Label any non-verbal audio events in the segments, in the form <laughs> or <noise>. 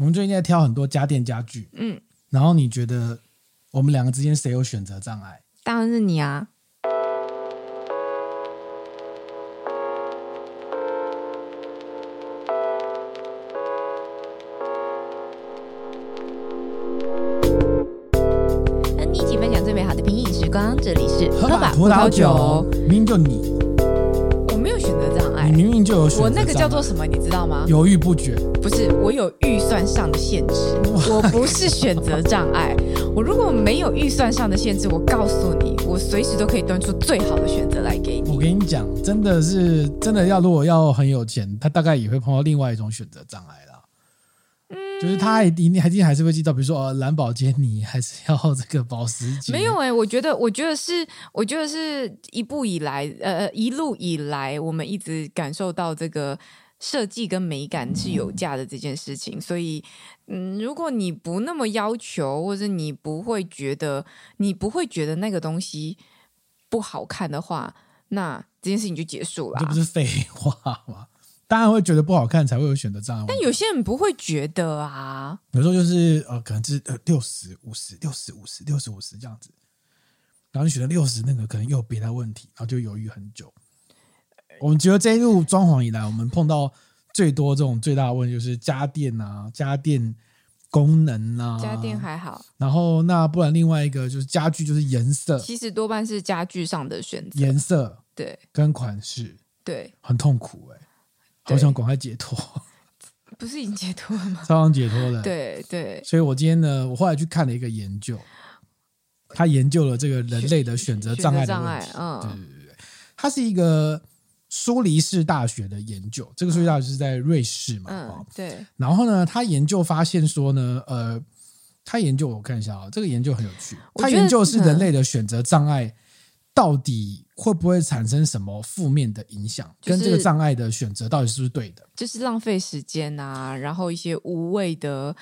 我们最近在挑很多家电家具，嗯，然后你觉得我们两个之间谁有选择障碍？当然是你啊。和你一起分享最美好的品饮时光，这里是喝吧葡萄酒，明明就你，你明明就有选择，我那个叫做什么，你知道吗？犹豫不决。不是，我有预算上的限制，我不是选择障碍。我如果没有预算上的限制，我告诉你，我随时都可以端出最好的选择来给你。我跟你讲，真的是真的要，如果要很有钱，他大概也会碰到另外一种选择障碍啦。嗯，就是他一定还一定还是会记到，比如说呃，蓝宝坚尼还是要 <laughs> 这个保时捷。没有哎、欸，我觉得，我觉得是，我觉得是一步以来，呃，一路以来，我们一直感受到这个。设计跟美感是有价的这件事情，所以，嗯，如果你不那么要求，或者你不会觉得你不会觉得那个东西不好看的话，那这件事情就结束了。这不是废话吗？当然会觉得不好看才会有选择障碍。但有些人不会觉得啊。有时候就是呃，可能是呃六十五十六十五十六十五十这样子，然后你选择六十那个，可能又有别的问题，然后就犹豫很久。我们觉得这一路装潢以来，我们碰到最多这种最大的问题就是家电啊，家电功能啊，家电还好。然后那不然另外一个就是家具，就是颜色，其实多半是家具上的选择，颜色对跟款式对，很痛苦哎、欸，好想赶快解脱，<laughs> 不是已经解脱了吗？超想解脱了，对对。所以我今天呢，我后来去看了一个研究，他研究了这个人类的选择障碍的问题，嗯，对对对，它是一个。苏黎世大学的研究，这个苏黎世大学是在瑞士嘛？嗯，对。然后呢，他研究发现说呢，呃，他研究我看一下啊、哦，这个研究很有趣。他研究是人类的选择障碍到底会不会产生什么负面的影响，跟这个障碍的选择到底是不是对的？就是浪费时间啊，然后一些无谓的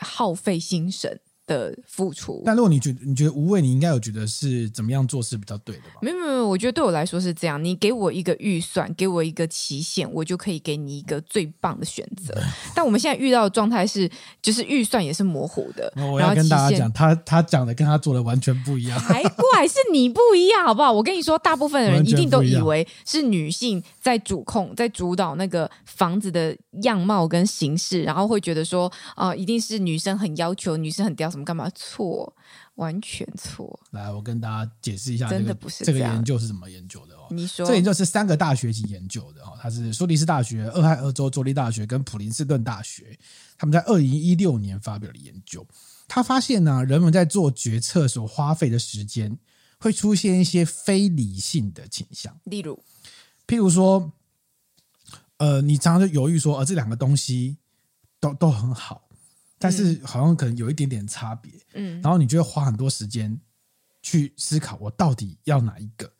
耗费心神。的付出，但如果你觉得你觉得无畏，你应该有觉得是怎么样做事比较对的吧？没有没有，我觉得对我来说是这样。你给我一个预算，给我一个期限，我就可以给你一个最棒的选择。但我们现在遇到的状态是，就是预算也是模糊的。我要跟大家讲，他他讲的跟他做的完全不一样，还怪是你不一样，好不好？我跟你说，大部分的人一定都以为是女性在主控、在主导那个房子的样貌跟形式，然后会觉得说，啊、呃，一定是女生很要求，女生很刁。干嘛错？完全错！来，我跟大家解释一下，真的不是这个研究是怎么研究的哦？你说，这研究是三个大学一起研究的哦，它是苏黎世大学、俄亥俄州州立大学跟普林斯顿大学，他们在二零一六年发表了研究。他发现呢，人们在做决策所花费的时间会出现一些非理性的倾向，例如，譬如说，呃，你常常就犹豫说，呃，这两个东西都都很好。但是好像可能有一点点差别，嗯，然后你就会花很多时间去思考，我到底要哪一个？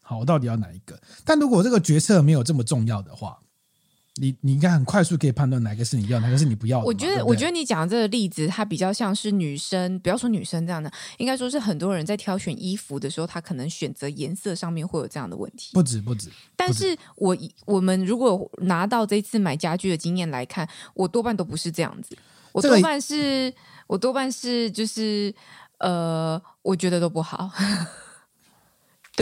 好，我到底要哪一个？但如果这个决策没有这么重要的话。你你应该很快速可以判断哪个是你要，哪个是你不要的。我觉得，对对，我觉得你讲的这个例子，它比较像是女生，不要说女生这样的，应该说是很多人在挑选衣服的时候，他可能选择颜色上面会有这样的问题。不止不止，但是我我们如果拿到这次买家具的经验来看，我多半都不是这样子，我多半是，这个、我多半是就是呃，我觉得都不好。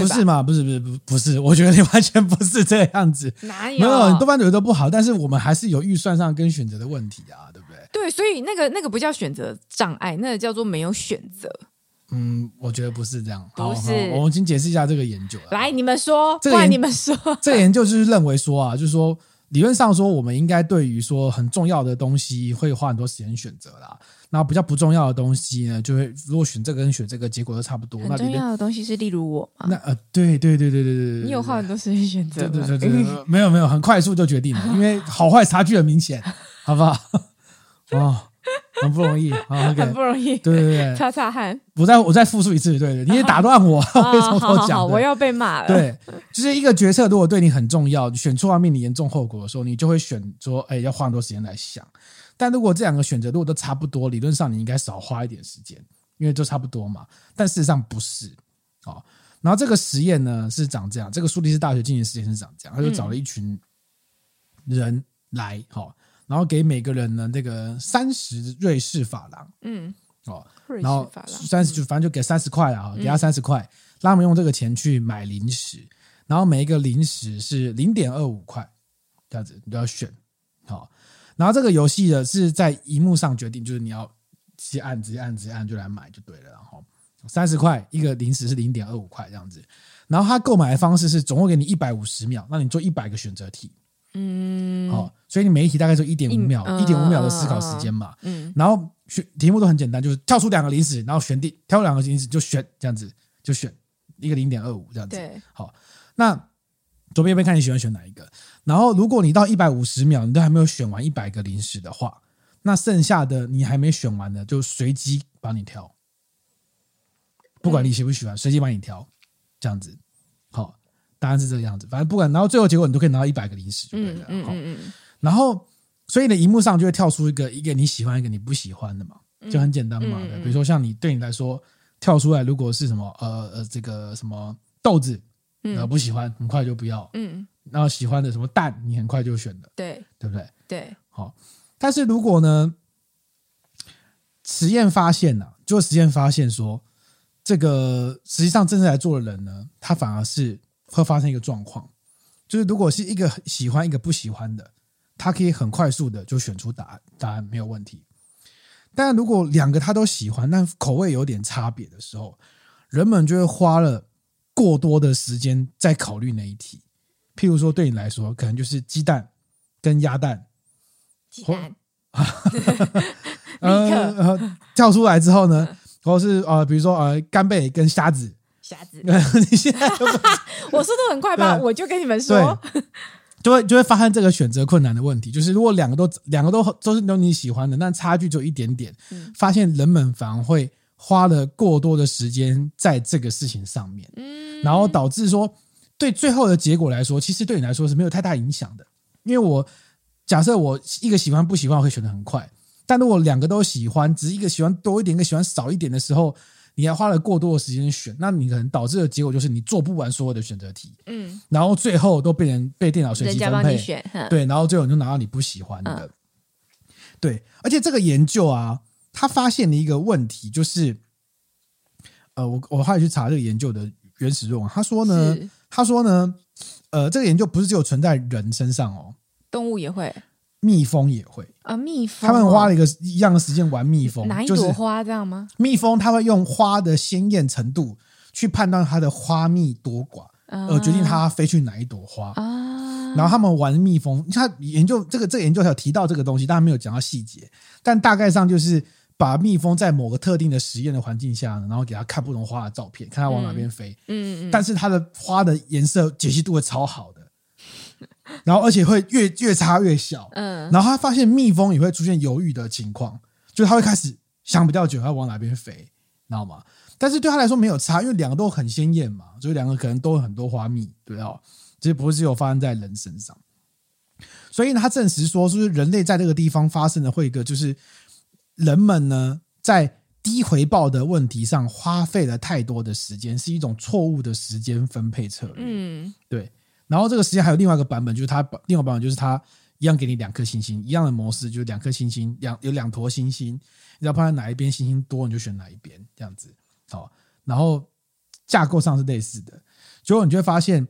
不是嘛？不是不是不不是，我觉得你完全不是这样子。<laughs> 哪有？没有，多半觉得都不好，但是我们还是有预算上跟选择的问题啊，对不对？对，所以那个那个不叫选择障碍，那个叫做没有选择。嗯，我觉得不是这样。不是，我们先解释一下这个研究。来，你们说，这个研你们说，<laughs> 这个研究就是认为说啊，就是说理论上说，我们应该对于说很重要的东西会花很多时间选择啦。然后比较不重要的东西呢，就会如果选这个跟选这个结果都差不多。很重要的东西是例如我吗？那呃，对对对对对对对，你有花很多时间选择？对对对对，没有没有，很快速就决定了，因为好坏差距很明显，好不好？哦，很不容易啊，okay, 很不容易，对对对，擦擦汗。我再我再复述一次，对对，你也打断我，我会从头讲，我要被骂了。对，就是一个决策，如果对你很重要，选错要面临严重后果的时候，你就会选说，哎，要花很多时间来想。但如果这两个选择如果都差不多，理论上你应该少花一点时间，因为都差不多嘛。但事实上不是哦。然后这个实验呢是长这样，这个苏黎世大学进行实验是长这样，他就找了一群人来，哈、哦，然后给每个人呢这个三十瑞士法郎，嗯，哦，然后三十就反正就给三十块啊，给他三十块，让他们用这个钱去买零食，然后每一个零食是零点二五块，这样子你都要选，好，然后这个游戏的是在荧幕上决定，就是你要直接按直接按直接按就来买就对了，然后三十块一个零食是零点二五块这样子，然后他购买的方式是总共给你一百五十秒，让你做一百个选择题。嗯，好，所以你每一题大概就一点五秒，一点五秒的思考时间嘛。嗯，然后选题目都很简单，就是跳出两个零食，然后选定挑两个零食就选这样子，就选一个零点二五这样子。对，好，那左边边看你喜欢选哪一个。然后如果你到一百五十秒你都还没有选完一百个零食的话，那剩下的你还没选完的就随机帮你挑，不管你喜不喜欢，随机帮你挑，这样子。好答案是这个样子，反正不管，然后最后结果你都可以拿到一百个零食就对了。嗯嗯嗯。然后，所以呢，荧幕上就会跳出一个一个你喜欢，一个你不喜欢的嘛，就很简单嘛。比如说像你对你来说跳出来，如果是什么呃呃这个什么豆子，呃不喜欢，很快就不要。嗯。然后喜欢的什么蛋，你很快就选了。对，对不对？对。好，但是如果呢，实验发现呢，就实验发现说，这个实际上真正来做的人呢，他反而是。会发生一个状况，就是如果是一个喜欢一个不喜欢的，他可以很快速的就选出答案，答案没有问题。但如果两个他都喜欢，但口味有点差别的时候，人们就会花了过多的时间在考虑那一题。譬如说，对你来说，可能就是鸡蛋跟鸭蛋，鸡蛋，<laughs> 呃，跳出来之后呢，或是呃，比如说呃，干贝跟虾子。虾子，<laughs> 你现在我速度很快吧？我就跟你们说，就会就会发生这个选择困难的问题。就是如果两个都两个都都是有你喜欢的，但差距就一点点。发现人们反而会花了过多的时间在这个事情上面，嗯。然后导致说对最后的结果来说，其实对你来说是没有太大影响的。因为我假设我一个喜欢不喜欢，我会选的很快，但如果两个都喜欢，只是一个喜欢多一点，一个喜欢少一点的时候。你还花了过多的时间选，那你可能导致的结果就是你做不完所有的选择题，嗯，然后最后都被人被电脑随机分配，选对，然后最后你就拿到你不喜欢的，嗯、对，而且这个研究啊，他发现了一个问题，就是，呃，我我后来去查这个研究的原始论文，他说呢，是他说呢，呃，这个研究不是只有存在人身上哦，动物也会。蜜蜂也会啊，蜜蜂、哦、他们花了一个一样的时间玩蜜蜂，哪一朵花这样吗？蜜蜂它会用花的鲜艳程度去判断它的花蜜多寡，啊、而决定它飞去哪一朵花啊。然后他们玩蜜蜂，他研究这个这个研究还有提到这个东西，但没有讲到细节。但大概上就是把蜜蜂在某个特定的实验的环境下，然后给它看不同花的照片，看它往哪边飞。嗯嗯。但是它的花的颜色解析度会超好的。然后，而且会越越差越小。嗯，然后他发现蜜蜂也会出现犹豫的情况，就是他会开始想比较久，要往哪边飞，知道吗？但是对他来说没有差，因为两个都很鲜艳嘛，所以两个可能都有很多花蜜，对哦，其实不是只有发生在人身上。所以呢，他证实说，是不是人类在这个地方发生的会一个，就是人们呢在低回报的问题上花费了太多的时间，是一种错误的时间分配策略。嗯，对。然后这个时间还有另外一个版本，就是它另外一个版本就是它一样给你两颗星星，一样的模式，就是两颗星星，两有两坨星星，你要判断哪一边星星多，你就选哪一边，这样子。好，然后架构上是类似的，结果你就会发现，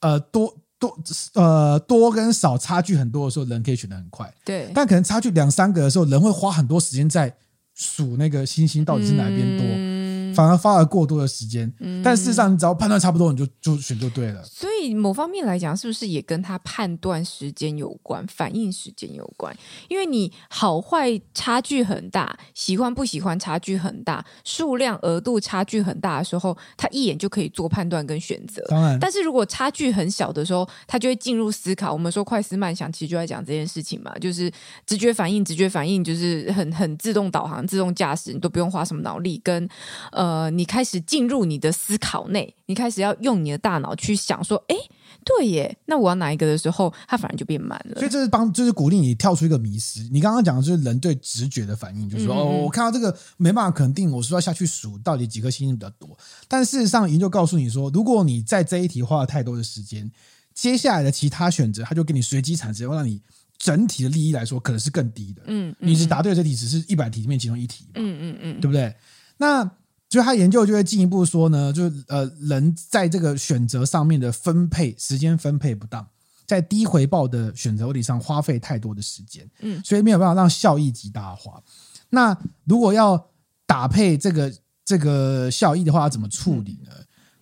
呃，多多呃多跟少差距很多的时候，人可以选的很快，对。但可能差距两三个的时候，人会花很多时间在数那个星星到底是哪一边多。嗯反而花了过多的时间，嗯、但事实上，你只要判断差不多，你就就选就对了。所以某方面来讲，是不是也跟他判断时间有关，反应时间有关？因为你好坏差距很大，喜欢不喜欢差距很大，数量额度差距很大的时候，他一眼就可以做判断跟选择。当然，但是如果差距很小的时候，他就会进入思考。我们说快思慢想，其实就在讲这件事情嘛，就是直觉反应，直觉反应就是很很自动导航、自动驾驶，你都不用花什么脑力跟。呃，你开始进入你的思考内，你开始要用你的大脑去想说，哎，对耶，那我要哪一个的时候，它反而就变慢了。所以这是帮，就是鼓励你跳出一个迷失。你刚刚讲的就是人对直觉的反应，就是说，嗯、哦，我看到这个没办法肯定，我是要下去数到底几颗星星比较多。但事实上，研究告诉你说，如果你在这一题花了太多的时间，接下来的其他选择，它就给你随机产生，会让你整体的利益来说，可能是更低的。嗯，嗯，你只答对这题，只是一百题里面其中一题。嗯嗯嗯，对不对？那就他研究就会进一步说呢，就是呃，人在这个选择上面的分配时间分配不当，在低回报的选择问题上花费太多的时间，嗯，所以没有办法让效益极大化。那如果要打配这个这个效益的话，要怎么处理呢？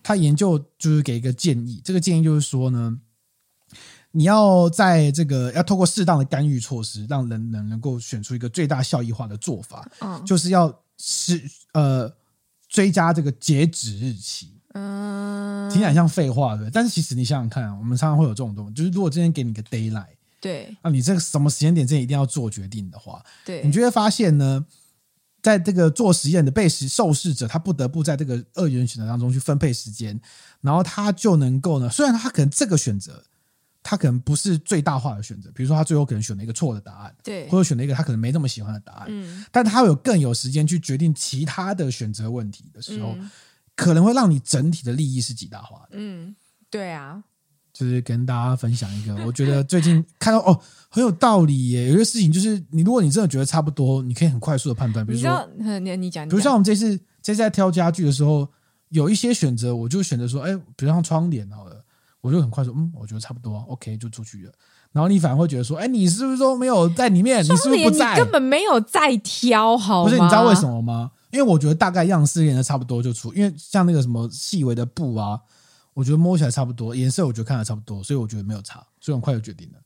他研究就是给一个建议，这个建议就是说呢。你要在这个要透过适当的干预措施，让人能能够选出一个最大效益化的做法，嗯，就是要是呃追加这个截止日期，嗯，听起来像废话对，但是其实你想想看，我们常常会有这种东西，就是如果今天给你个 d a y l i g h t 对，那你这个什么时间点之前一定要做决定的话，对，你就会发现呢，在这个做实验的被实受试者，他不得不在这个二元选择当中去分配时间，然后他就能够呢，虽然他可能这个选择。他可能不是最大化的选择，比如说他最后可能选了一个错的答案，对，或者选了一个他可能没那么喜欢的答案，嗯，但他有更有时间去决定其他的选择问题的时候，嗯，可能会让你整体的利益是极大化的，嗯，对啊，就是跟大家分享一个，<laughs> 我觉得最近看到哦很有道理耶，有些事情就是你如果你真的觉得差不多，你可以很快速的判断，比如说你你讲，比如像我们这次这次在挑家具的时候，有一些选择我就选择说，哎，比如像窗帘好了。我就很快说，嗯，我觉得差不多，OK，就出去了。然后你反而会觉得说，哎，你是不是都没有在里面？你是不是不在？你根本没有在挑，好吗？不是，你知道为什么吗？因为我觉得大概样式练的差不多就出，因为像那个什么细微的布啊，我觉得摸起来差不多，颜色我觉得看起来差不多，所以我觉得没有差，所以很快就决定了。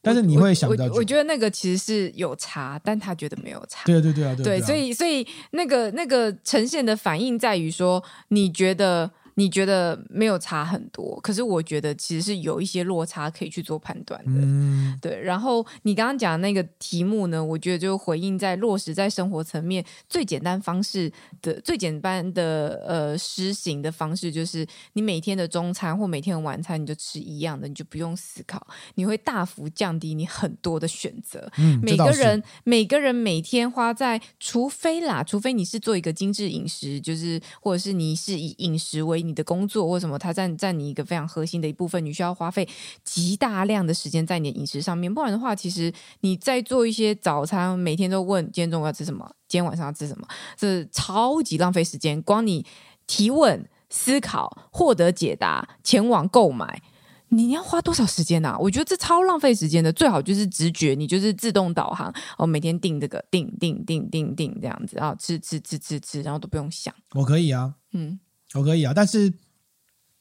但是你会想到，我觉得那个其实是有差，但他觉得没有差。对对对啊，对，对，所以所以那个那个呈现的反应在于说，你觉得。你觉得没有差很多，可是我觉得其实是有一些落差可以去做判断的。嗯，对。然后你刚刚讲的那个题目呢，我觉得就回应在落实在生活层面最简单方式的最简单的呃实行的方式，就是你每天的中餐或每天的晚餐你就吃一样的，你就不用思考，你会大幅降低你很多的选择。嗯，每个人每个人每天花在，除非啦，除非你是做一个精致饮食，就是或者是你是以饮食为你的工作或什么，它占占你一个非常核心的一部分，你需要花费极大量的时间在你的饮食上面。不然的话，其实你在做一些早餐，每天都问今天中午要吃什么，今天晚上要吃什么，这是超级浪费时间。光你提问、思考、获得解答、前往购买，你要花多少时间啊？我觉得这超浪费时间的。最好就是直觉，你就是自动导航，哦，每天定这个，定定定定定这样子啊，吃吃吃吃吃，然后都不用想。我可以啊，嗯。我可以啊，但是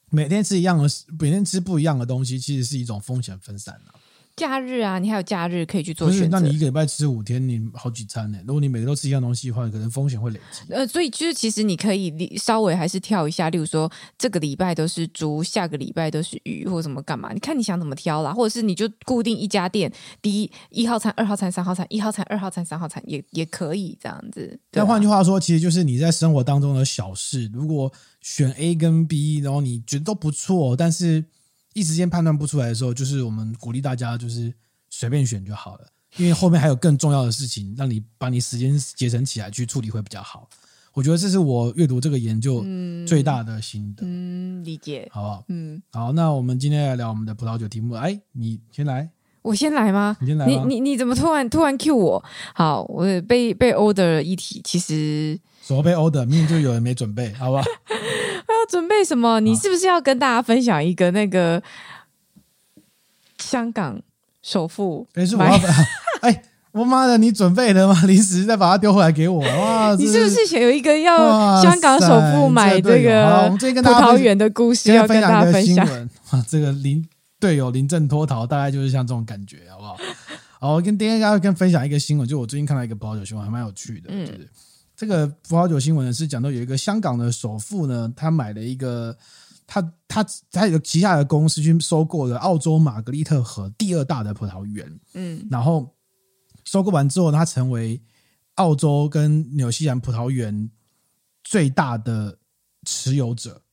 每天吃一样的，每天吃不一样的东西，其实是一种风险分散的。假日啊，你还有假日可以去做选择。那你一个礼拜吃五天，你好几餐呢？如果你每个都吃一样东西的话，可能风险会累积。呃，所以就是其实你可以稍微还是跳一下，例如说这个礼拜都是猪，下个礼拜都是鱼，或者什么干嘛？你看你想怎么挑啦，或者是你就固定一家店，第一一号餐、二号餐、三号餐，一号餐、二号餐、三号餐也也可以这样子。那换句话说，其实就是你在生活当中的小事，如果选 A 跟 B，然后你觉得都不错，但是。一时间判断不出来的时候，就是我们鼓励大家就是随便选就好了，因为后面还有更重要的事情，让你把你时间节省起来去处理会比较好。我觉得这是我阅读这个研究最大的心得。嗯，嗯，理解，好不好？嗯，好，那我们今天来聊我们的葡萄酒题目。哎，你先来，我先来吗？你先来，你你你怎么突然突然 cue 我？好，我被被 order 一题，其实什么被 order？明明就有人没准备，<laughs> 好不好？要准备什么？你是不是要跟大家分享一个那个香港首富？没事，我要 <laughs> 哎，我妈的，你准备的吗？临时再把它丢回来给我。哇，<laughs> 你是不是有一个要香港首富买这个葡萄园的故事要跟大家分享？这个临队友临阵脱逃，大概就是像这种感觉，好不好？好，我跟今天大家跟分享一个新闻，就我最近看到一个葡萄酒新闻，还蛮有趣的，嗯、就是。这个葡萄酒新闻呢，是讲到有一个香港的首富呢，他买了一个他他他有旗下的公司去收购了澳洲玛格丽特河第二大的葡萄园，嗯，然后收购完之后，他成为澳洲跟纽西兰葡萄园最大的持有者。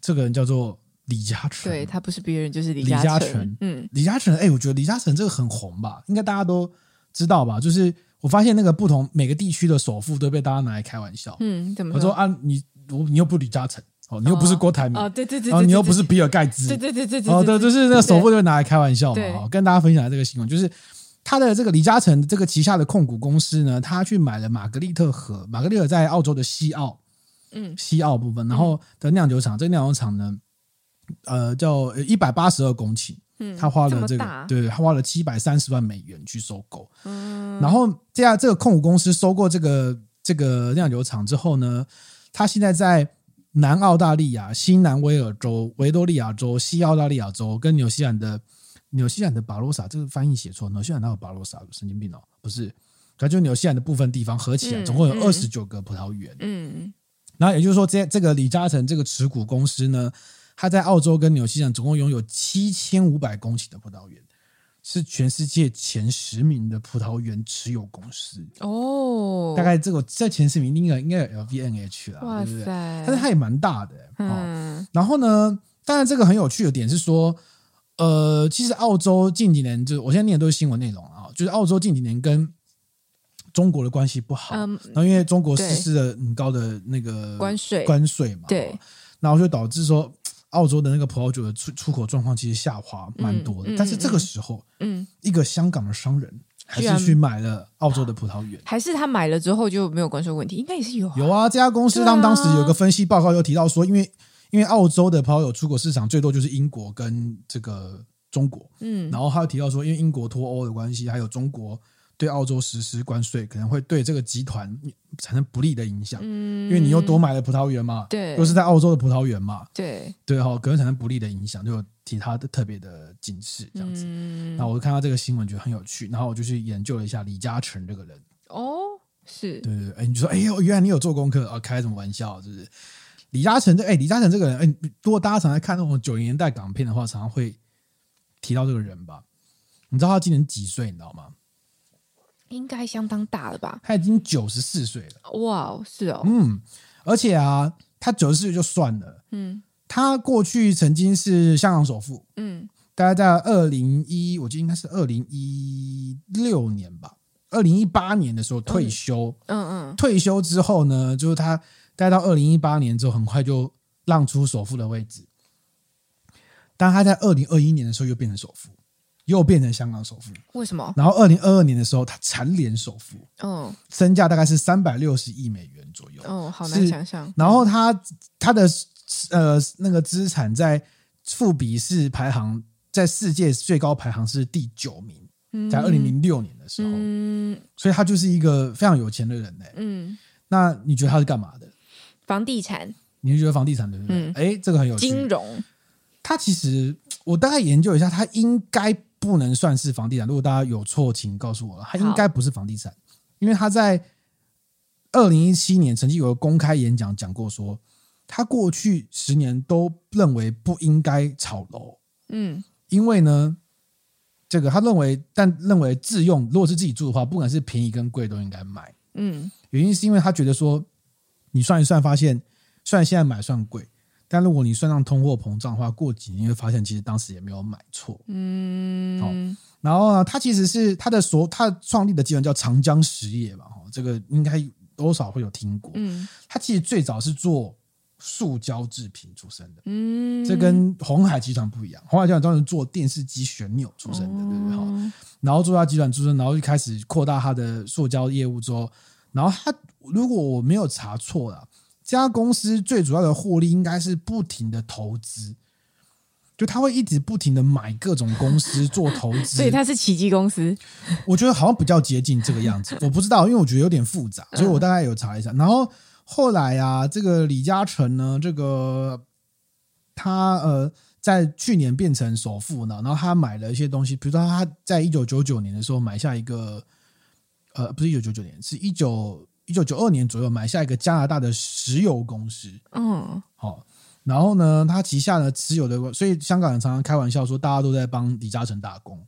这个人叫做李嘉诚，对，他不是别人，就是李李嘉诚，嗯，李嘉诚，哎，我觉得李嘉诚这个很红吧，应该大家都知道吧，就是。我发现那个不同每个地区的首富都被大家拿来开玩笑。嗯，怎么说？我说啊，你你又不李嘉诚，哦，你又不是郭台铭哦，对对对，然后你又不是比尔盖茨，对对对对对，哦，对，就是那个首富就拿来开玩笑嘛。哦，跟大家分享这个新闻，就是他的这个李嘉诚这个旗下的控股公司呢，他去买了玛格丽特河，玛格丽特在澳洲的西澳，嗯，西澳部分，然后的酿酒厂，这个酿酒厂呢，呃，叫一百八十二公顷。嗯，他花了这个，对，他花了七百三十万美元去收购。嗯，然后这样这个控股公司收购这个这个酿酒厂之后呢，他现在在南澳大利亚、新南威尔州、维多利亚州、西澳大利亚州跟纽西兰的纽西兰的巴罗萨，这个翻译写错，纽西兰哪有巴罗萨？神经病哦，不是，它就纽西兰的部分地方合起来，总共有二十九个葡萄园。嗯，然后也就是说，这这个李嘉诚这个持股公司呢。他在澳洲跟纽西兰总共拥有七千五百公顷的葡萄园，是全世界前十名的葡萄园持有公司哦。大概这个在前十名应该应该有 LVNH 啦，哇塞对不对？但是它也蛮大的，嗯。然后呢，当然这个很有趣的点是说，呃，其实澳洲近几年就我现在念的都是新闻内容啊，就是澳洲近几年跟中国的关系不好，嗯，然后因为中国实施了很高的那个关税关税嘛，对，然后就导致说。澳洲的那个葡萄酒的出出口状况其实下滑蛮多的，嗯嗯、但是这个时候，嗯，一个香港的商人还是去买了澳洲的葡萄园，还是他买了之后就没有关税问题？应该也是有、啊。有啊，这家公司他们当时有个分析报告又提到说，因为因为澳洲的葡萄酒出口市场最多就是英国跟这个中国，嗯，然后他又提到说，因为英国脱欧的关系，还有中国。对澳洲实施关税，可能会对这个集团产生不利的影响，嗯，因为你又多买了葡萄园嘛，对，又是在澳洲的葡萄园嘛，对，对哈，可能产生不利的影响，就有其他的特别的警示这样子。嗯，然后我就看到这个新闻，觉得很有趣，然后我就去研究了一下李嘉诚这个人。哦，是对对对，哎，你就说，哎呦，原来你有做功课啊？开什么玩笑？是不是？李嘉诚这，哎，李嘉诚这个人，哎，如果大家常在看那种九零年代港片的话，常常会提到这个人吧？你知道他今年几岁？你知道吗？应该相当大了吧？他已经九十四岁了。哇，是哦。嗯，而且啊，他九十四岁就算了。嗯，他过去曾经是香港首富。嗯，大概在二零一，我记得应该是二零一六年吧。二零一八年的时候退休。嗯嗯。嗯，退休之后呢，就是他待到二零一八年之后，很快就让出首富的位置。但他在二零二一年的时候又变成首富。又变成香港首富，为什么？然后二零二二年的时候，他蝉联首富，嗯，身价大概是三百六十亿美元左右，哦，好难想象。然后他他的呃那个资产在富比是排行在世界最高排行是第九名，嗯、在二零零六年的时候，嗯，所以他就是一个非常有钱的人嘞，嗯，那你觉得他是干嘛的？房地产？你是觉得房地产对不对？哎、嗯，这个很有趣。金融？他其实我大概研究一下，他应该。不能算是房地产。如果大家有错，请告诉我。他应该不是房地产，因为他在二零一七年曾经有个公开演讲讲过，说他过去十年都认为不应该炒楼。嗯，因为呢，这个他认为，但认为自用如果是自己住的话，不管是便宜跟贵都应该买。嗯，原因是因为他觉得说，你算一算，发现虽然现在买算贵。但如果你算上通货膨胀的话，过几年你会发现，其实当时也没有买错。嗯，好，然后呢，他其实是他的所他创立的集团叫长江实业吧，哈，这个应该多少会有听过。嗯，他其实最早是做塑胶制品出身的。嗯，这跟鸿海集团不一样，鸿海集团当时做电视机旋钮出身的，对不对？哈，然后做他集团出身，然后就开始扩大他的塑胶业务之后，然后他如果我没有查错了。这家公司最主要的获利应该是不停的投资，就他会一直不停的买各种公司做投资，所以他是奇迹公司。我觉得好像比较接近这个样子，<laughs> 我不知道，因为我觉得有点复杂，所以我大概有查一下。然后后来啊，这个李嘉诚呢，这个他呃，在去年变成首富呢，然后他买了一些东西，比如说他在一九九九年的时候买下一个，呃，不是一九九九年，是一九。一九九二年左右买下一个加拿大的石油公司，嗯，好，然后呢，他旗下呢持有的，所以香港人常常开玩笑说，大家都在帮李嘉诚打工。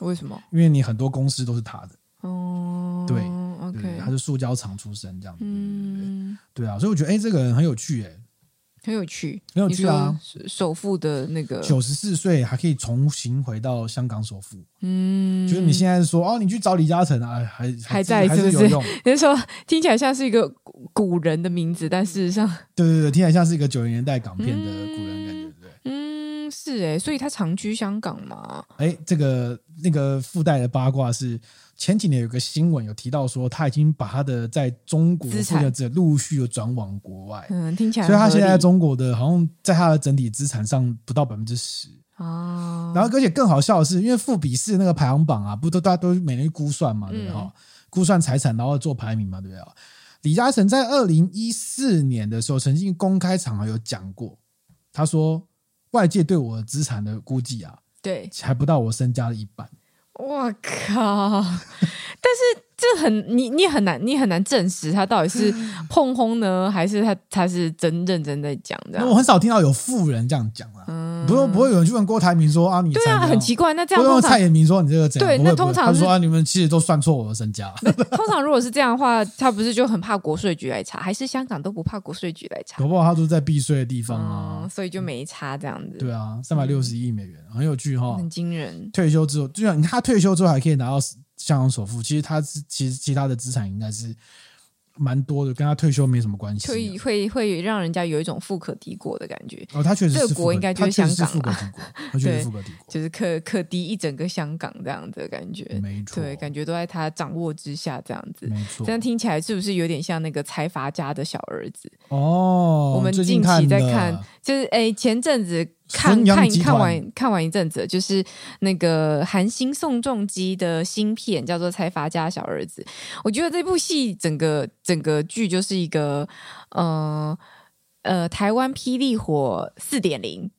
为什么？因为你很多公司都是他的，哦，对，OK，他是塑胶厂出身这样子，嗯，对啊，所以我觉得，哎，这个人很有趣，哎，很有趣，很有趣啊！首富的那个九十四岁还可以重新回到香港首富，嗯，就是你现在说哦，你去找李嘉诚啊，还还在是不是？有时候听起来像是一个古人的名字，但事实上，对对对，听起来像是一个九零年代港片的古人是哎，所以他长居香港嘛？哎，这个那个附带的八卦是。前几年有个新闻有提到说，他已经把他的在中国的资产陆续的转往国外，嗯，听起来，所以他现在在中国的好像在他的整体资产上不到百分之十哦。然后而且更好笑的是，因为富比士那个排行榜啊，不都大家都每年估算嘛，对不对？哈、嗯，估算财产然后做排名嘛，对不对？李嘉诚在二零一四年的时候曾经公开场合有讲过，他说外界对我资产的估计啊，对，还不到我身家的一半。我靠！但是这很你你很难你很难证实他到底是碰轰呢，还是他他是真认真在讲的。我很少听到有富人这样讲啊。嗯，不用不会有人去问郭台铭说啊，你对啊，很奇怪。那这样，问蔡衍明说你这个怎样？对，那通常他说啊，你们其实都算错我的身家。<laughs> 通常如果是这样的话，他不是就很怕国税局来查，还是香港都不怕国税局来查？搞不好他都在避税的地方啊，所以就没差这样子。对啊，三百六十亿美元，很有趣哈，很惊人。退休之后，就像他退休之后还可以拿到香港首付，其实他其实其他的资产应该是。蛮多的，跟他退休没什么关系，会会会让人家有一种富可敌国的感觉。哦，他确实是这个国应该就是香港富可敌国，他确实富可敌国，就是可可敌一整个香港这样的感觉。没错，对，感觉都在他掌握之下这样子。没错，这样听起来是不是有点像那个财阀家的小儿子？哦，我们近期在看，就是哎，前阵子。看看看完看完一阵子，就是那个韩星宋仲基的新片，叫做《财阀家小儿子》。我觉得这部戏整个整个剧就是一个呃呃台湾霹雳火四点零。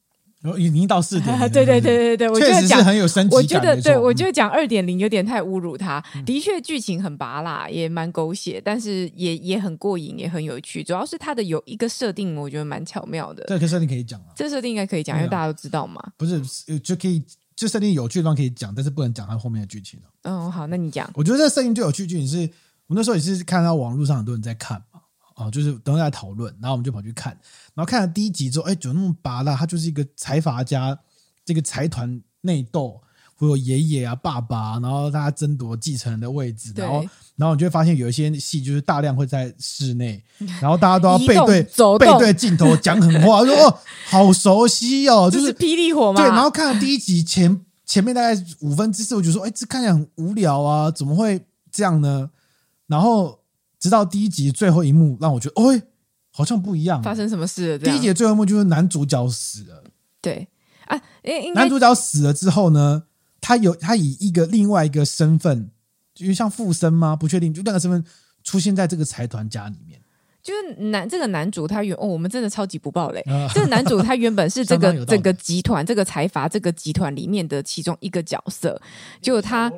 已经到四点，<laughs> 对对对对对，我觉得确实是很有升级。我觉得，对我觉得讲二点零有点太侮辱他。的确，剧情很拔辣，也蛮狗血，但是也也很过瘾，也很有趣。主要是他的有一个设定，我觉得蛮巧妙的。这个设定可以讲啊，这设定应该可以讲，因为大家都知道嘛。不是，就可以，这设定有趣的地方可以讲，但是不能讲他后面的剧情。嗯，好，那你讲。我觉得这设定最有趣剧情是，我那时候也是看到网络上很多人在看嘛。哦，就是等会在讨论，然后我们就跑去看，然后看了第一集之后，哎，怎么那么拔辣？他就是一个财阀家，这个财团内斗，会有爷爷啊、爸爸，然后大家争夺继承人的位置，然后，然后你就会发现有一些戏就是大量会在室内，然后大家都要 <laughs> 背对背对镜头讲狠话，说哦，好熟悉哦，就是霹雳火嘛。对，然后看了第一集前前面大概五分之四，我就说，哎，这看起来很无聊啊，怎么会这样呢？然后。直到第一集最后一幕，让我觉得，哦，好像不一样。发生什么事了？第一集的最后一幕就是男主角死了。对啊，因男主角死了之后呢，他有他以一个另外一个身份，就是像附身吗？不确定，就那个身份出现在这个财团家里面。就是男这个男主他原哦，我们真的超级不爆雷。啊、这个男主他原本是这个 <laughs> 整个集团这个财阀这个集团里面的其中一个角色，就他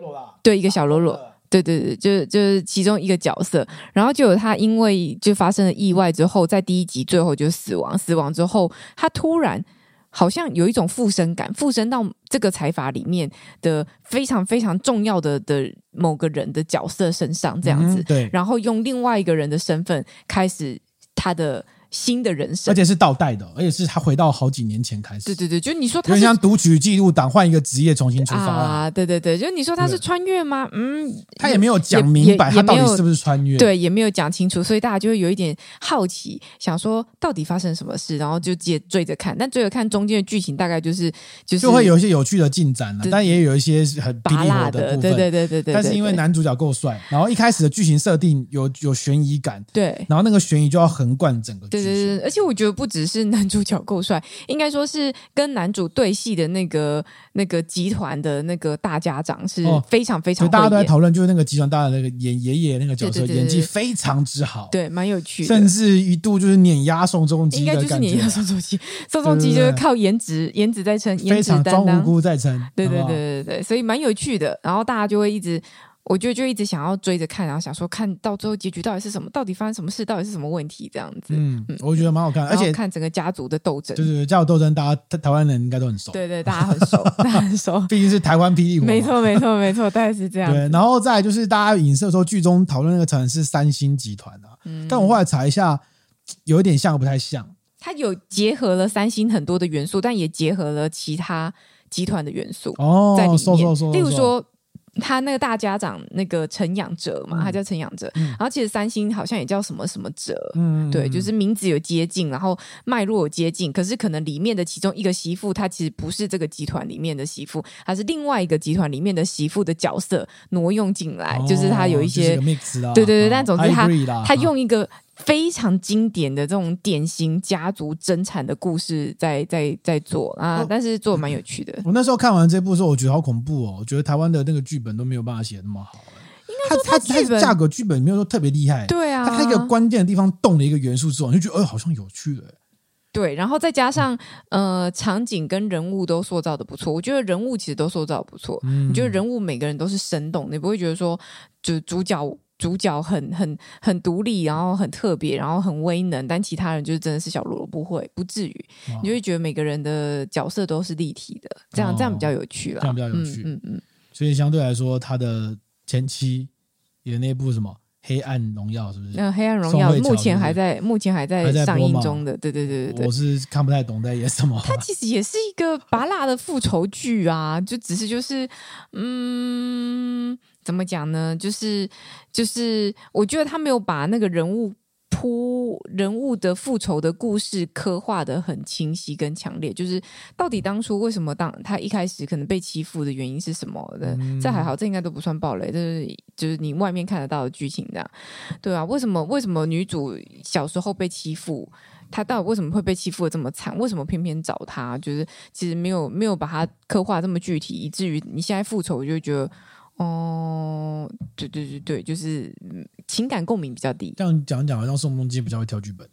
对一个小喽啰。对对对，就是就是其中一个角色，然后就有他因为就发生了意外之后，在第一集最后就死亡，死亡之后，他突然好像有一种附身感，附身到这个财阀里面的非常非常重要的的某个人的角色身上，这样子，嗯、对，然后用另外一个人的身份开始他的。新的人生，而且是倒带的，而且是他回到好几年前开始。对对对，就你说他是像读取记录档，换一个职业重新出发啊！对对对，就你说他是穿越吗？嗯，他也没有讲明白他到底是不是穿越，对，也没有讲清楚，所以大家就会有一点好奇，想说到底发生什么事，然后就接追着看。但追着看中间的剧情，大概就是就是就会有一些有趣的进展了，但也有一些很拔辣的部分。对对对对对。但是因为男主角够帅，然后一开始的剧情设定有有悬疑感，对，然后那个悬疑就要横贯整个剧情。对对对，而且我。觉得不只是男主角够帅，应该说是跟男主对戏的那个那个集团的那个大家长是非常非常。大家都在讨论，就是那个集团大的那个演爷爷那个角色演技非常之好，对，蛮有趣的，甚至一度就是碾压宋仲基，应该就是碾压宋仲基，宋仲基就是靠颜值颜值在撑，非常装无辜在撑，对对对对对，所以蛮有趣的，然后大家就会一直。我就就一直想要追着看，然后想说看到最后结局到底是什么，到底发生什么事，到底是什么问题这样子。嗯，嗯我觉得蛮好看，而且看整个家族的斗争，就是家族斗争，大家台湾人应该都很熟。对对，大家很熟，大家很熟。<laughs> 毕竟是台湾霹雳火。没错，没错，没错，大概是这样。对，然后再来就是大家影射说剧中讨论那个可能是三星集团啊，嗯，但我后来查一下，有一点像，不太像。它有结合了三星很多的元素，但也结合了其他集团的元素哦，例如说。他那个大家长那个陈养哲嘛，嗯、他叫陈养哲，嗯、然后其实三星好像也叫什么什么哲，嗯，对，就是名字有接近，然后脉络有接近，可是可能里面的其中一个媳妇，她其实不是这个集团里面的媳妇，她是另外一个集团里面的媳妇的角色挪用进来，哦、就是他有一些，就是、mix 对对对，哦、但总之他他用一个。啊非常经典的这种典型家族争产的故事在，在在在做啊，但是做的蛮有趣的。我那时候看完这部的时候，我觉得好恐怖哦，我觉得台湾的那个剧本都没有办法写那么好。应该说他剧本价格剧本没有说特别厉害，对啊，他一个关键的地方动了一个元素之后，你就觉得哎，好像有趣了。对，然后再加上呃，场景跟人物都塑造的不错，我觉得人物其实都塑造的不错。嗯，你觉得人物每个人都是生动，你不会觉得说就主角。主角很很很独立，然后很特别，然后很威能，但其他人就是真的是小啰啰，不会不至于，哦、你就会觉得每个人的角色都是立体的，这样、哦、这样比较有趣了，这样比较有趣，嗯嗯，嗯。所以相对来说，他的前期演那部什么《黑暗荣耀》是不是？那《黑暗荣耀》目前还在目前还在上映中的，对对对对对，我是看不太懂在演什么。他其实也是一个拔辣的复仇剧啊，就只是就是嗯。怎么讲呢？就是就是，我觉得他没有把那个人物铺人物的复仇的故事刻画的很清晰跟强烈。就是到底当初为什么当他一开始可能被欺负的原因是什么的？嗯、这还好，这应该都不算暴雷，就是就是你外面看得到的剧情这样。对啊，为什么为什么女主小时候被欺负？她到底为什么会被欺负的这么惨？为什么偏偏找她？就是其实没有没有把她刻画这么具体，以至于你现在复仇，我就觉得。哦，对对对对，就是情感共鸣比较低。这样讲讲，好像宋仲基比较会挑剧本。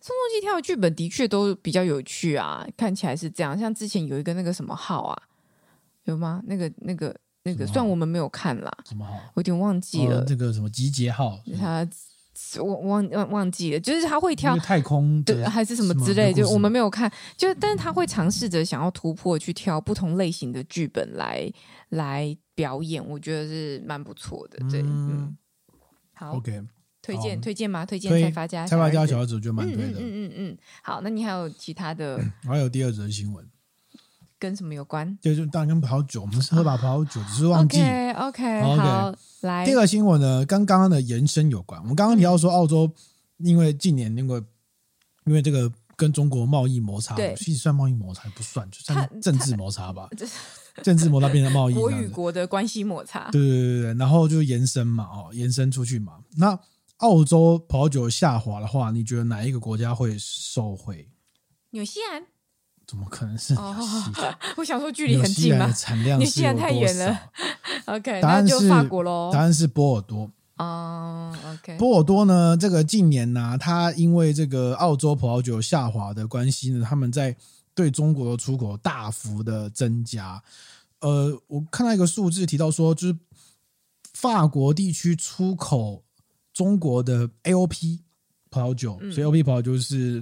宋仲基挑的剧本的确都比较有趣啊，看起来是这样。像之前有一个那个什么号啊，有吗？那个那个那个，虽然我们没有看啦，什么号？我有点忘记了。这个什么集结号？他我忘忘忘记了，就是他会挑太空对，还是什么之类，就我们没有看。就但是他会尝试着想要突破，去挑不同类型的剧本来来。表演我觉得是蛮不错的，对，嗯，好，OK，推荐推荐吗？推荐蔡发家，蔡发家小儿子我觉得蛮对的，嗯嗯嗯，好，那你还有其他的？<coughs> 还有第二则新闻，跟什么有关？就是当然跟葡萄酒，我们是喝把葡萄酒，只是忘记。OK，好，来，第二个新闻呢，跟刚刚的延伸有关。我们刚刚提到说，澳洲因为近年那个，因为这个跟中国贸易摩擦，其实算贸易摩擦不算，就算政治摩擦吧。<laughs> 政治摩擦变成贸易，<laughs> 国与国的关系摩擦，对对对对，然后就延伸嘛，哦，延伸出去嘛。那澳洲葡萄酒下滑的话，你觉得哪一个国家会受惠？纽西兰？怎么可能是纽西兰？哦，<laughs> 我想说距离很近嘛，产量纽西兰太远了。<laughs> OK，答案是法国喽，答案是波尔多。哦，OK，波尔多呢？这个近年呢，它因为这个澳洲葡萄酒下滑的关系呢，他们在。对中国的出口大幅的增加，呃，我看到一个数字提到说，就是法国地区出口中国的 AOP 葡萄酒，嗯、所以 AOP 葡萄酒是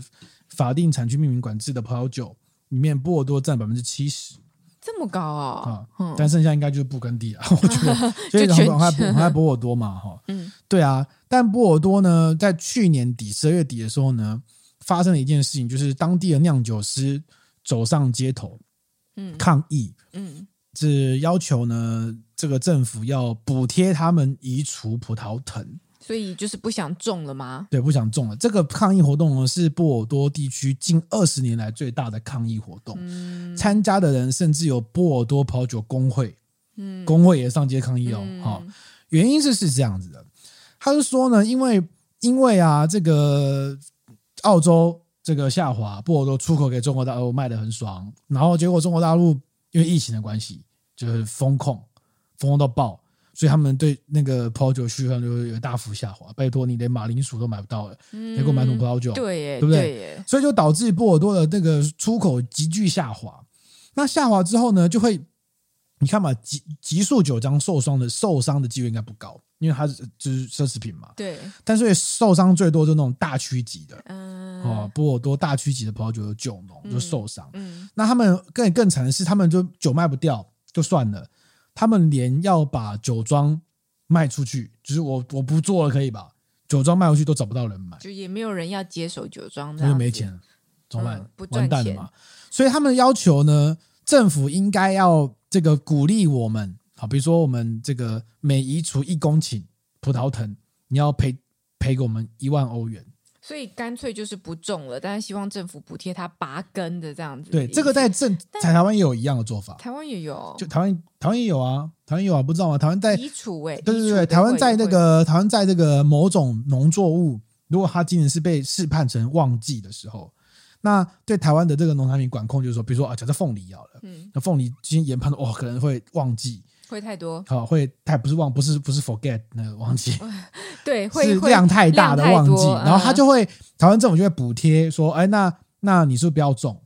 法定产区命名管制的葡萄酒，里面波尔多占百分之七十，这么高啊！嗯、但剩下应该就是布根地了，<laughs> 我觉得，<laughs> 所以很快很快波尔多嘛，哈，嗯，对啊，但波尔多呢，在去年底十二月底的时候呢，发生了一件事情，就是当地的酿酒师。走上街头，嗯，抗议，嗯，是要求呢，这个政府要补贴他们移除葡萄藤，所以就是不想种了吗？对，不想种了。这个抗议活动呢，是波尔多地区近二十年来最大的抗议活动。嗯，参加的人甚至有波尔多葡萄酒工会，嗯，工会也上街抗议哦。好，嗯，原因是是这样子的，他是说呢，因为因为啊，这个澳洲。这个下滑，波尔多出口给中国大陆卖的很爽，然后结果中国大陆因为疫情的关系，就是封控，封控到爆，所以他们对那个葡萄酒需求量就会有大幅下滑。拜托你连马铃薯都买不到了，结果买什么葡萄酒？对耶，对不对？对，所以就导致波尔多的那个出口急剧下滑。那下滑之后呢，就会你看嘛，急急速酒庄受伤的受伤的几率应该不高。因为它是就是奢侈品嘛，对，但是受伤最多就那种大区级的，嗯，哦，波尔多大区级的葡萄酒的酒农就受伤，嗯，嗯，那他们更更惨的是，他们就酒卖不掉就算了，他们连要把酒庄卖出去，就是我我不做了可以吧？酒庄卖出去都找不到人买，就也没有人要接手酒庄，那就没钱了，怎么办？嗯、不完蛋了嘛！所以他们要求呢，政府应该要这个鼓励我们，好，比如说我们这个每移除一公顷葡萄藤，你要赔赔给我们一万欧元。所以干脆就是不种了，但是希望政府补贴它拔根的这样子。对，这个在政在台湾也有一样的做法。台湾也有，就台湾台湾也有啊，台湾有啊，不知道吗？台湾在移除哎，对对对，台湾在那个台湾在这个某种农作物，如果它今年是被试判成旺季的时候，那对台湾的这个农产品管控就是说，比如说啊，假设凤梨好了，嗯，那凤梨今天研判的哦，可能会旺季。会太多，好，会太不是忘，不是不是 forget 那个忘记，<laughs> 对，会是量太大的旺季，嗯、然后他就会台湾政府就会补贴说，哎，那那你是不是不要种，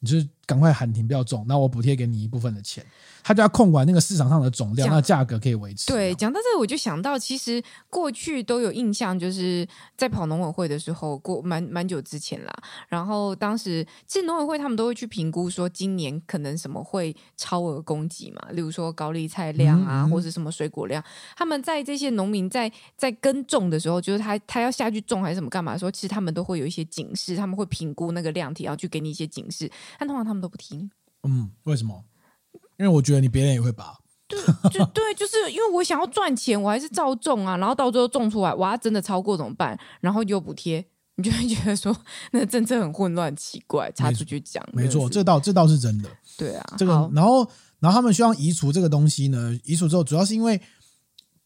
你就是赶快喊停不要种，那我补贴给你一部分的钱。他就要控管那个市场上的总量，那价格可以维持。对，讲到这个，我就想到，其实过去都有印象，就是在跑农委会的时候，过蛮蛮久之前啦。然后当时其实农委会他们都会去评估，说今年可能什么会超额供给嘛，例如说高丽菜量啊，嗯嗯或者什么水果量。他们在这些农民在在耕种的时候，就是他他要下去种还是什么干嘛的时候，其实他们都会有一些警示，他们会评估那个量体，然后去给你一些警示。但通常他们都不听。嗯，为什么？因为我觉得你别人也会拔，对，就对，就是因为我想要赚钱，我还是照种啊，然后到最后种出来，哇，真的超过怎么办？然后又补贴，你就会觉得说那政策很混乱、奇怪，插出去讲，没错，这倒这倒是真的，对啊，这个，然后然后他们希望移除这个东西呢，移除之后，主要是因为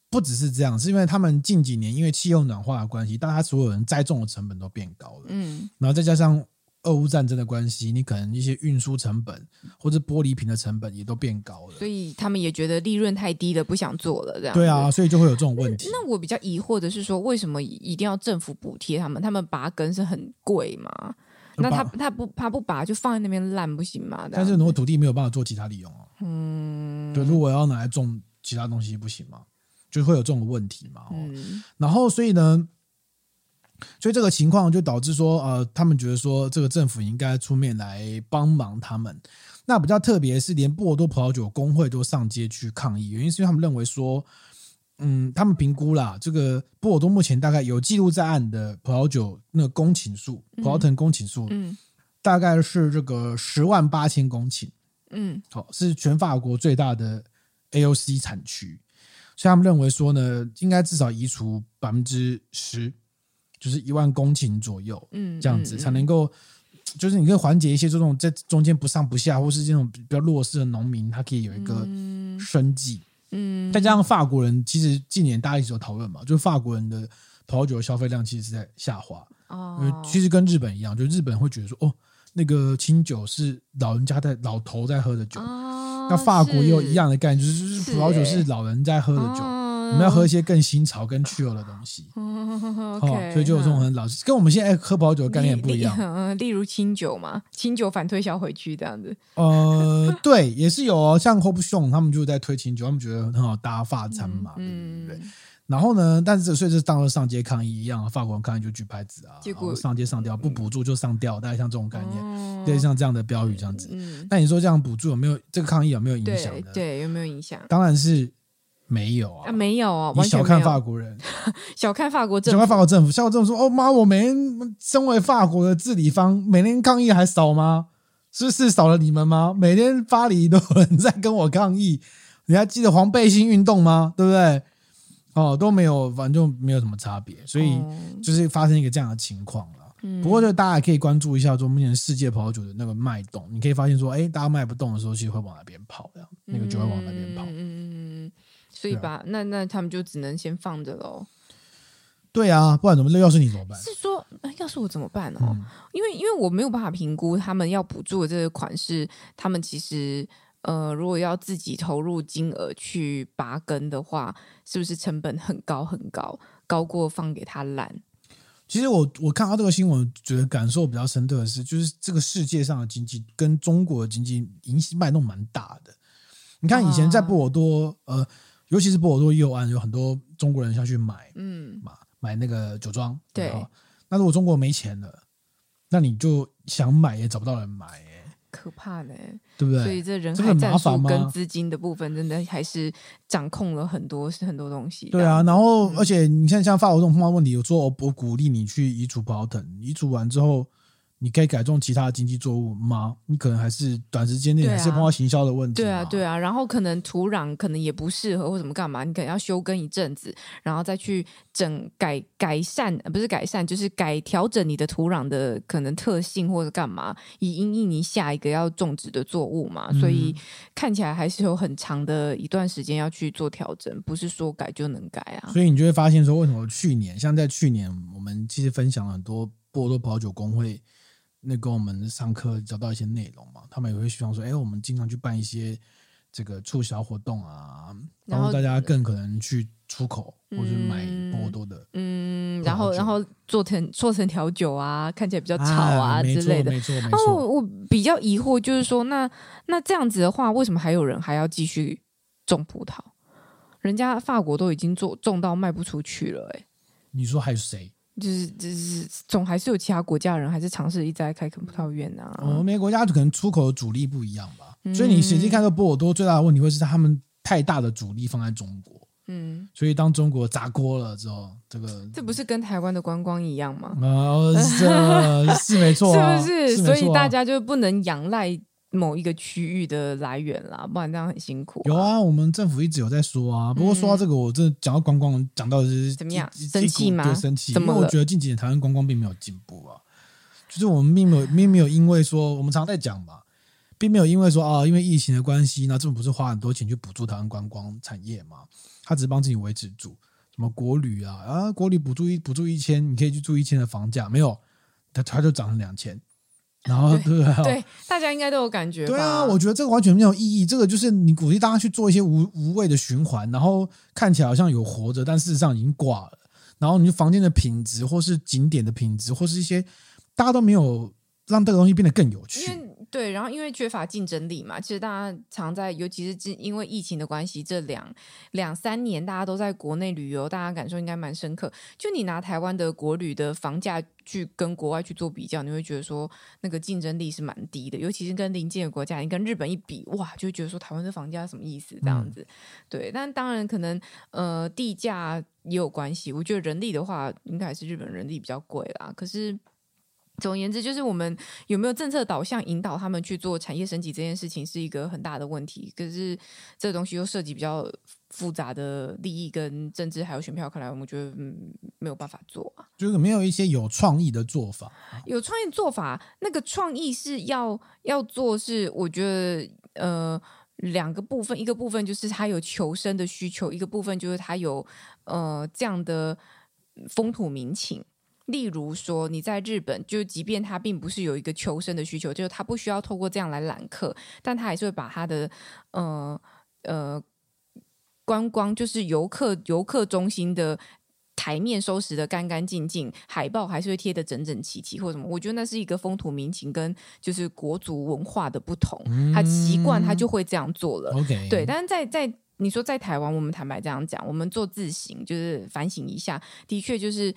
不只是这样，是因为他们近几年因为气候暖化的关系，大家所有人栽种的成本都变高了，嗯，然后再加上。俄乌战争的关系，你可能一些运输成本或者玻璃瓶的成本也都变高了，所以他们也觉得利润太低了，不想做了。这样对啊，所以就会有这种问题。那我比较疑惑的是说，为什么一定要政府补贴他们？他们拔根是很贵吗？那他他不他不拔就放在那边烂不行吗？但是如果土地没有办法做其他利用哦，嗯，对，如果要拿来种其他东西不行吗？就会有这种问题嘛。嗯，然后所以呢？所以这个情况就导致说，呃，他们觉得说，这个政府应该出面来帮忙他们。那比较特别是，连波尔多葡萄酒工会都上街去抗议，原因是因为他们认为说，嗯，他们评估啦，这个波尔多目前大概有记录在案的葡萄酒那个公顷数，葡萄藤公顷数，嗯，大概是这个十万八千公顷，嗯，好，是全法国最大的 AOC 产区，所以他们认为说呢，应该至少移除百分之十。就是一万公顷左右，嗯，这样子才能够，就是你可以缓解一些这种在中间不上不下，或是这种比较弱势的农民，他可以有一个生计，嗯，再加上法国人，其实近年大家一直有讨论嘛，就是法国人的葡萄酒的消费量其实是在下滑，哦，因为其实跟日本一样，就日本会觉得说，哦，那个清酒是老人家在老头在喝的酒，哦，那法国也有一样的概念，就是葡萄酒是老人在喝的酒。我们要喝一些更新潮、更去油的东西，所以就有这种很老，跟我们现在喝葡萄酒的概念不一样。<laughs> 嗯，例如清酒嘛，清酒反推销回去这样子。呃，对，也是有哦，像 Hop-Chon 他们就在推清酒，他们觉得很好搭法餐嘛，嗯，对不对？然后呢，但是所以这当了上街抗议一样，法国人抗议就举牌子啊，结果上街上吊，不补助就上吊，大概像这种概念，对，像这样的标语这样子。嗯，那你说这样补助有没有这个抗议有没有影响呢？对，有没有影响？当然是。没有啊，啊，没有啊，你小看法国人，<laughs> 小看法国政府，小看法国政府，小看政府说：“哦妈，我每天身为法国的治理方，每天抗议还少吗？是是少了你们吗？每天巴黎都有人在跟我抗议，<laughs> 你还记得黄背心运动吗？对不对？哦，都没有，反正就没有什么差别，所以就是发生一个这样的情况了。嗯、不过，就大家也可以关注一下，说目前世界葡萄酒的那个脉动，你可以发现说，哎，大家卖不动的时候，其实会往哪边跑，这样那个就会往哪边跑。嗯嗯嗯。所以吧，那那他们就只能先放着喽。对啊，不然怎么？那要是你怎么办？是说，要是我怎么办哦？嗯、因为因为我没有办法评估他们要补助的这个款式，他们其实呃，如果要自己投入金额去拔根的话，是不是成本很高很高，高过放给他烂？其实我我看到这个新闻，觉得感受比较深刻的是，就是这个世界上的经济跟中国的经济影响脉动蛮大的。你看以前在波尔多，啊、呃。尤其是波尔多右岸有很多中国人想去买，嗯，买买那个酒庄。对，那如果中国没钱了，那你就想买也找不到人买，哎。可怕呢，对不对？所以这人海战术跟资金的部分，真的还是掌控了很多是很多东西。对啊，然后、嗯、而且你看，像法国这种碰到问题，有时候我鼓励你去移除葡萄藤，移除完之后。你可以改种其他的经济作物吗？你可能还是短时间内还是碰到行销的问题。对啊，对啊，然后可能土壤可能也不适合或怎么干嘛，你可能要休耕一阵子，然后再去整改改善，不是改善，就是改调整你的土壤的可能特性或者干嘛，以因应你下一个要种植的作物嘛。所以看起来还是有很长的一段时间要去做调整，不是说改就能改啊。所以你就会发现说，为什么去年像在去年，我们其实分享了很多波多葡萄酒工会。那跟我们上课找到一些内容嘛，他们也会希望说，哎、欸，我们经常去办一些这个促销活动啊，然后大家更可能去出口或者买波多的，嗯，然后然后做成做成调酒啊，看起来比较潮啊，啊之类的，没错没错。我比较疑惑就是说，那那这样子的话，为什么还有人还要继续种葡萄？人家法国都已经做种到卖不出去了、欸，哎，你说还有谁？就是就是总还是有其他国家人还是尝试一直在开垦葡萄园啊。哦，每个国家可能出口的主力不一样吧。嗯、所以你实际看到波尔多最大的问题会是他们太大的主力放在中国。嗯，所以当中国砸锅了之后，这个这不是跟台湾的观光一样吗？哦，是是没错、啊，<laughs> 是不是？是啊、所以大家就不能仰赖。某一个区域的来源啦，不然这样很辛苦、啊。有啊，我们政府一直有在说啊。不过说到这个，我真的讲到观光，讲到的是怎么样？生气吗？对，生气。因为我觉得近几年台湾观光并没有进步啊。就是我们并没有，并没有因为说我们常在讲嘛，并没有因为说啊，因为疫情的关系，那政府不是花很多钱去补助台湾观光产业嘛？他只是帮自己维持住，什么国旅啊啊，国旅补助一补助一千，你可以去住一千的房价，没有，它它就涨了两千。<laughs> 然后对对，对，大家应该都有感觉。对啊，我觉得这个完全没有意义。这个就是你鼓励大家去做一些无无谓的循环，然后看起来好像有活着，但事实上已经挂了。然后你房间的品质，或是景点的品质，或是一些大家都没有让这个东西变得更有趣。对，然后因为缺乏竞争力嘛，其实大家常在，尤其是因为疫情的关系，这两两三年大家都在国内旅游，大家感受应该蛮深刻。就你拿台湾的国旅的房价去跟国外去做比较，你会觉得说那个竞争力是蛮低的，尤其是跟邻近的国家，你跟日本一比，哇，就觉得说台湾的房价什么意思这样子。嗯、对，但当然可能呃地价也有关系。我觉得人力的话，应该还是日本人力比较贵啦。可是。总而言之，就是我们有没有政策导向引导他们去做产业升级这件事情，是一个很大的问题。可是这东西又涉及比较复杂的利益跟政治，还有选票，看来我们觉得嗯没有办法做啊。就是没有一些有创意的做法。有创意做法，那个创意是要要做，是我觉得呃两个部分，一个部分就是他有求生的需求，一个部分就是他有呃这样的风土民情。例如说，你在日本，就即便他并不是有一个求生的需求，就是他不需要透过这样来揽客，但他还是会把他的呃呃观光，就是游客游客中心的台面收拾得干干净净，海报还是会贴得整整齐齐，或什么。我觉得那是一个风土民情跟就是国族文化的不同，他习惯他就会这样做了。Okay. 对，但是在在你说在台湾，我们坦白这样讲，我们做自省，就是反省一下，的确就是。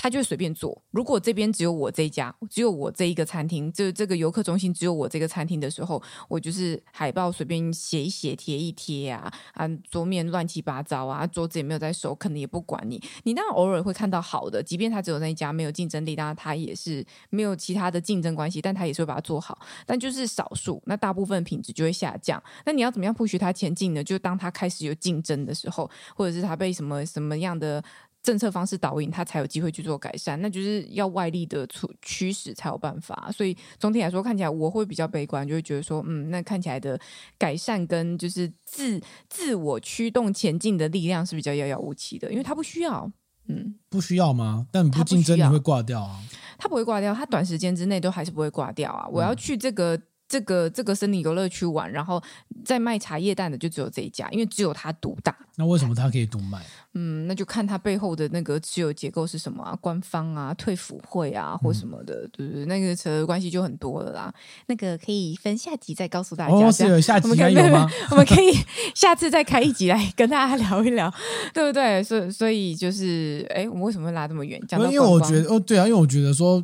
他就会随便做。如果这边只有我这一家，只有我这一个餐厅，这这个游客中心只有我这个餐厅的时候，我就是海报随便写一写、贴一贴啊啊，桌面乱七八糟啊，桌子也没有在收，可能也不管你。你当然偶尔会看到好的，即便他只有那一家没有竞争力，当然他也是没有其他的竞争关系，但他也是会把它做好。但就是少数，那大部分品质就会下降。那你要怎么样 push 他前进呢？就当他开始有竞争的时候，或者是他被什么什么样的。政策方式导引，他才有机会去做改善，那就是要外力的促驱使才有办法。所以总体来说，看起来我会比较悲观，就会觉得说，嗯，那看起来的改善跟就是自自我驱动前进的力量是比较遥遥无期的，因为它不需要，嗯，不需要吗？但不竞争你会挂掉啊？他不会挂掉，他短时间之内都还是不会挂掉啊。我要去这个。嗯这个这个森林游乐区玩，然后在卖茶叶蛋的就只有这一家，因为只有他独大。那为什么他可以独卖？嗯，那就看他背后的那个持有结构是什么啊，官方啊，退辅会啊，或什么的，嗯、对不对？那个扯的关系就很多了啦。那个可以分下集再告诉大家。哦，是有下集还有吗？<laughs> 我们可以下次再开一集来跟大家聊一聊，<laughs> 对不对？所以所以就是，哎，我们为什么会拉这么远？讲到因为我觉得，哦，对啊，因为我觉得说。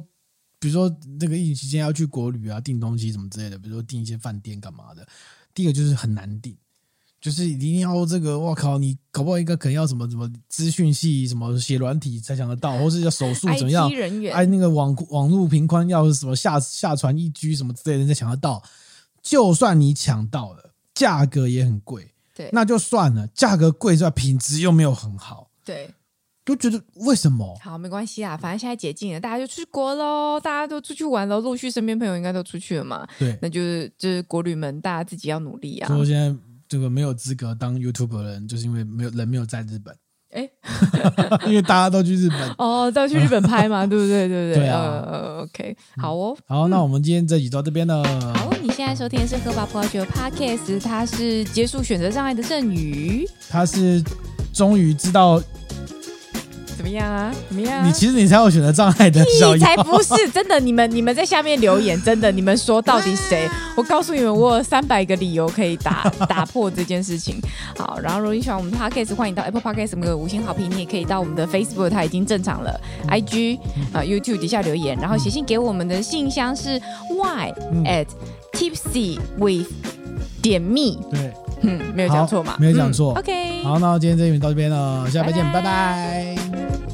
比如说那个疫情期间要去国旅啊，订东西什么之类的，比如说订一些饭店干嘛的。第一个就是很难订，就是一定要这个，我靠，你搞不好一个可能要什么什么资讯系什么写软体才想得到，或是要手术怎么样？哎，那个网网络频宽要什么下下传一 G 什么之类的才抢得到。就算你抢到了，价格也很贵。对，那就算了，价格贵之外，品质又没有很好。对。就觉得为什么？好，没关系啊，反正现在解禁了，大家就出国喽，大家都出去玩喽，陆续身边朋友应该都出去了嘛。对，那就是就是国旅们，大家自己要努力啊。说现在这个没有资格当 YouTuber 的人，就是因为没有人没有在日本。哎，<laughs> 因为大家都去日本 <laughs> 哦，都要去日本拍嘛，<laughs> 对不对？对不对？对啊。呃，OK，好哦。好，那我们今天这集到这边了。好，你现在收听的是喝吧葡萄酒 Podcast，他是结束选择障碍的郑宇，他是终于知道。怎么样啊？怎么样、啊？你其实你才有选择障碍的小，你才不是真的。你们你们在下面留言，真的，你们说到底谁？我告诉你们，我有三百个理由可以打打破这件事情。<laughs> 好，然后如果你喜欢我们 Podcast，欢迎到 Apple Podcast 什么的五星好评。你也可以到我们的 Facebook，它已经正常了。IG 啊、呃、YouTube 底下留言，然后写信给我们的信箱是 y at tipsy with 点 me。对，嗯，没有讲错嘛？没有讲错、嗯。OK，好，那今天这一集到这边了，下回见。拜拜。